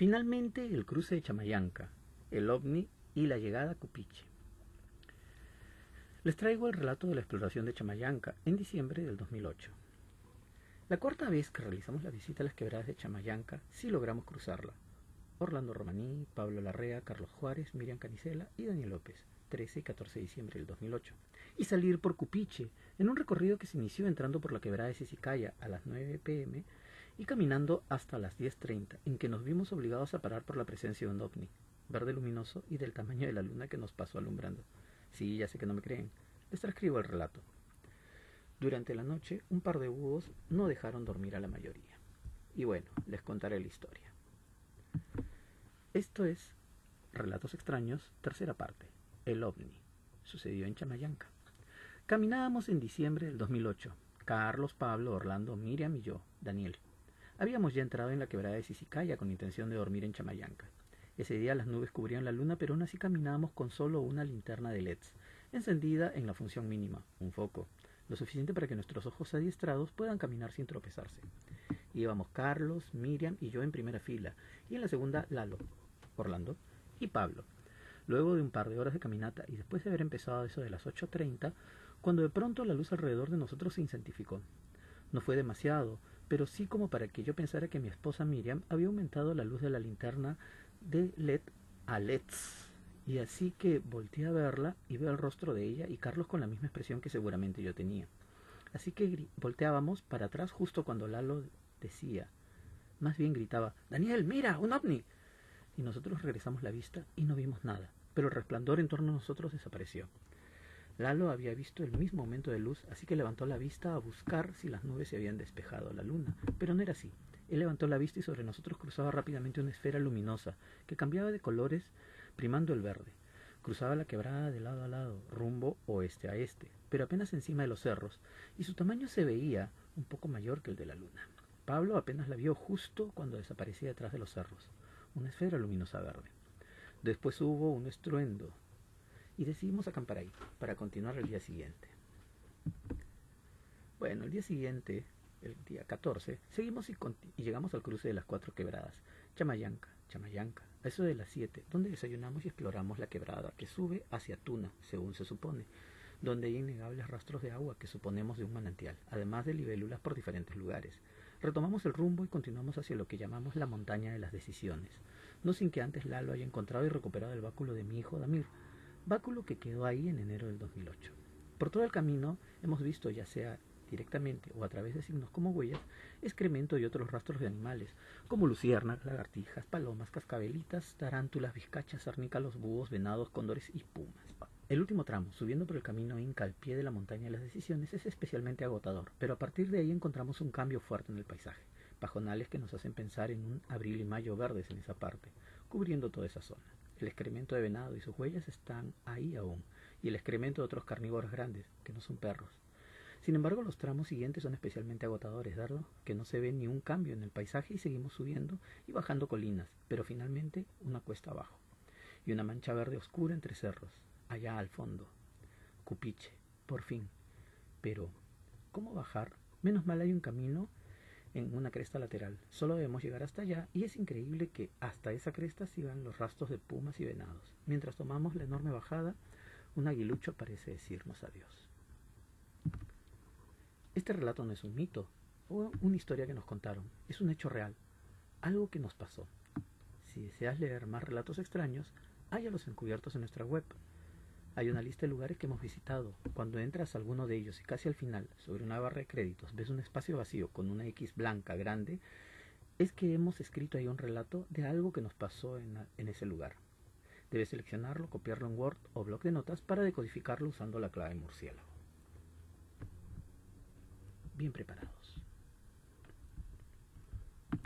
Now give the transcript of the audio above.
Finalmente, el cruce de Chamayanca, el ovni y la llegada a Cupiche. Les traigo el relato de la exploración de Chamayanca en diciembre del 2008. La cuarta vez que realizamos la visita a las quebradas de Chamayanca, sí logramos cruzarla. Orlando Romaní, Pablo Larrea, Carlos Juárez, Miriam Canicela y Daniel López, 13 y 14 de diciembre del 2008. Y salir por Cupiche, en un recorrido que se inició entrando por la quebrada de Sisicaya a las 9 pm y caminando hasta las 10.30, en que nos vimos obligados a parar por la presencia de un ovni, verde luminoso y del tamaño de la luna que nos pasó alumbrando. Sí, ya sé que no me creen. Les transcribo el relato. Durante la noche, un par de búhos no dejaron dormir a la mayoría. Y bueno, les contaré la historia. Esto es Relatos extraños, tercera parte. El ovni. Sucedió en Chamayanca. Caminábamos en diciembre del 2008. Carlos, Pablo, Orlando, Miriam y yo, Daniel. Habíamos ya entrado en la quebrada de Sisicaya con intención de dormir en Chamayanca. Ese día las nubes cubrían la luna, pero aún así caminábamos con solo una linterna de LEDs, encendida en la función mínima, un foco, lo suficiente para que nuestros ojos adiestrados puedan caminar sin tropezarse. Íbamos Carlos, Miriam y yo en primera fila, y en la segunda Lalo, Orlando y Pablo. Luego de un par de horas de caminata y después de haber empezado eso de las 8.30, cuando de pronto la luz alrededor de nosotros se intensificó. No fue demasiado, pero sí como para que yo pensara que mi esposa Miriam había aumentado la luz de la linterna de LED a LEDs. Y así que volteé a verla y veo el rostro de ella y Carlos con la misma expresión que seguramente yo tenía. Así que volteábamos para atrás justo cuando Lalo decía, más bien gritaba, Daniel, mira, un ovni. Y nosotros regresamos la vista y no vimos nada, pero el resplandor en torno a nosotros desapareció. Lalo había visto el mismo momento de luz, así que levantó la vista a buscar si las nubes se habían despejado la luna, pero no era así. Él levantó la vista y sobre nosotros cruzaba rápidamente una esfera luminosa que cambiaba de colores primando el verde. Cruzaba la quebrada de lado a lado, rumbo oeste a este, pero apenas encima de los cerros, y su tamaño se veía un poco mayor que el de la luna. Pablo apenas la vio justo cuando desaparecía detrás de los cerros, una esfera luminosa verde. Después hubo un estruendo, y decidimos acampar ahí para continuar el día siguiente. Bueno, el día siguiente el día 14, seguimos y, llegamos al cruce de las cuatro quebradas, Chamayanca, Chamayanca, a eso de las siete, donde desayunamos y exploramos la quebrada que sube hacia Tuna, según se supone, donde hay innegables rastros de agua que suponemos de un manantial, además de libélulas por diferentes lugares. Retomamos el rumbo y continuamos hacia lo que llamamos la montaña de las decisiones, no sin que antes Lalo haya encontrado y recuperado el báculo de mi hijo Damir, báculo que quedó ahí en enero del 2008. Por todo el camino hemos visto ya sea directamente o a través de signos como huellas, excremento y otros rastros de animales, como luciernas, lagartijas, palomas, cascabelitas, tarántulas, vizcachas, arnícalos, búhos, venados, cóndores y pumas. El último tramo, subiendo por el camino Inca al pie de la montaña de las decisiones, es especialmente agotador, pero a partir de ahí encontramos un cambio fuerte en el paisaje, pajonales que nos hacen pensar en un abril y mayo verdes en esa parte, cubriendo toda esa zona. El excremento de venado y sus huellas están ahí aún, y el excremento de otros carnívoros grandes, que no son perros. Sin embargo, los tramos siguientes son especialmente agotadores, dado que no se ve ni un cambio en el paisaje y seguimos subiendo y bajando colinas, pero finalmente una cuesta abajo y una mancha verde oscura entre cerros, allá al fondo. Cupiche, por fin. Pero, ¿cómo bajar? Menos mal hay un camino en una cresta lateral. Solo debemos llegar hasta allá y es increíble que hasta esa cresta sigan los rastros de pumas y venados. Mientras tomamos la enorme bajada, un aguilucho parece decirnos adiós. Este relato no es un mito o una historia que nos contaron, es un hecho real, algo que nos pasó. Si deseas leer más relatos extraños, háyalos encubiertos en nuestra web. Hay una lista de lugares que hemos visitado. Cuando entras a alguno de ellos y casi al final, sobre una barra de créditos, ves un espacio vacío con una X blanca grande, es que hemos escrito ahí un relato de algo que nos pasó en, en ese lugar. Debes seleccionarlo, copiarlo en Word o bloc de notas para decodificarlo usando la clave murciélago bien preparado.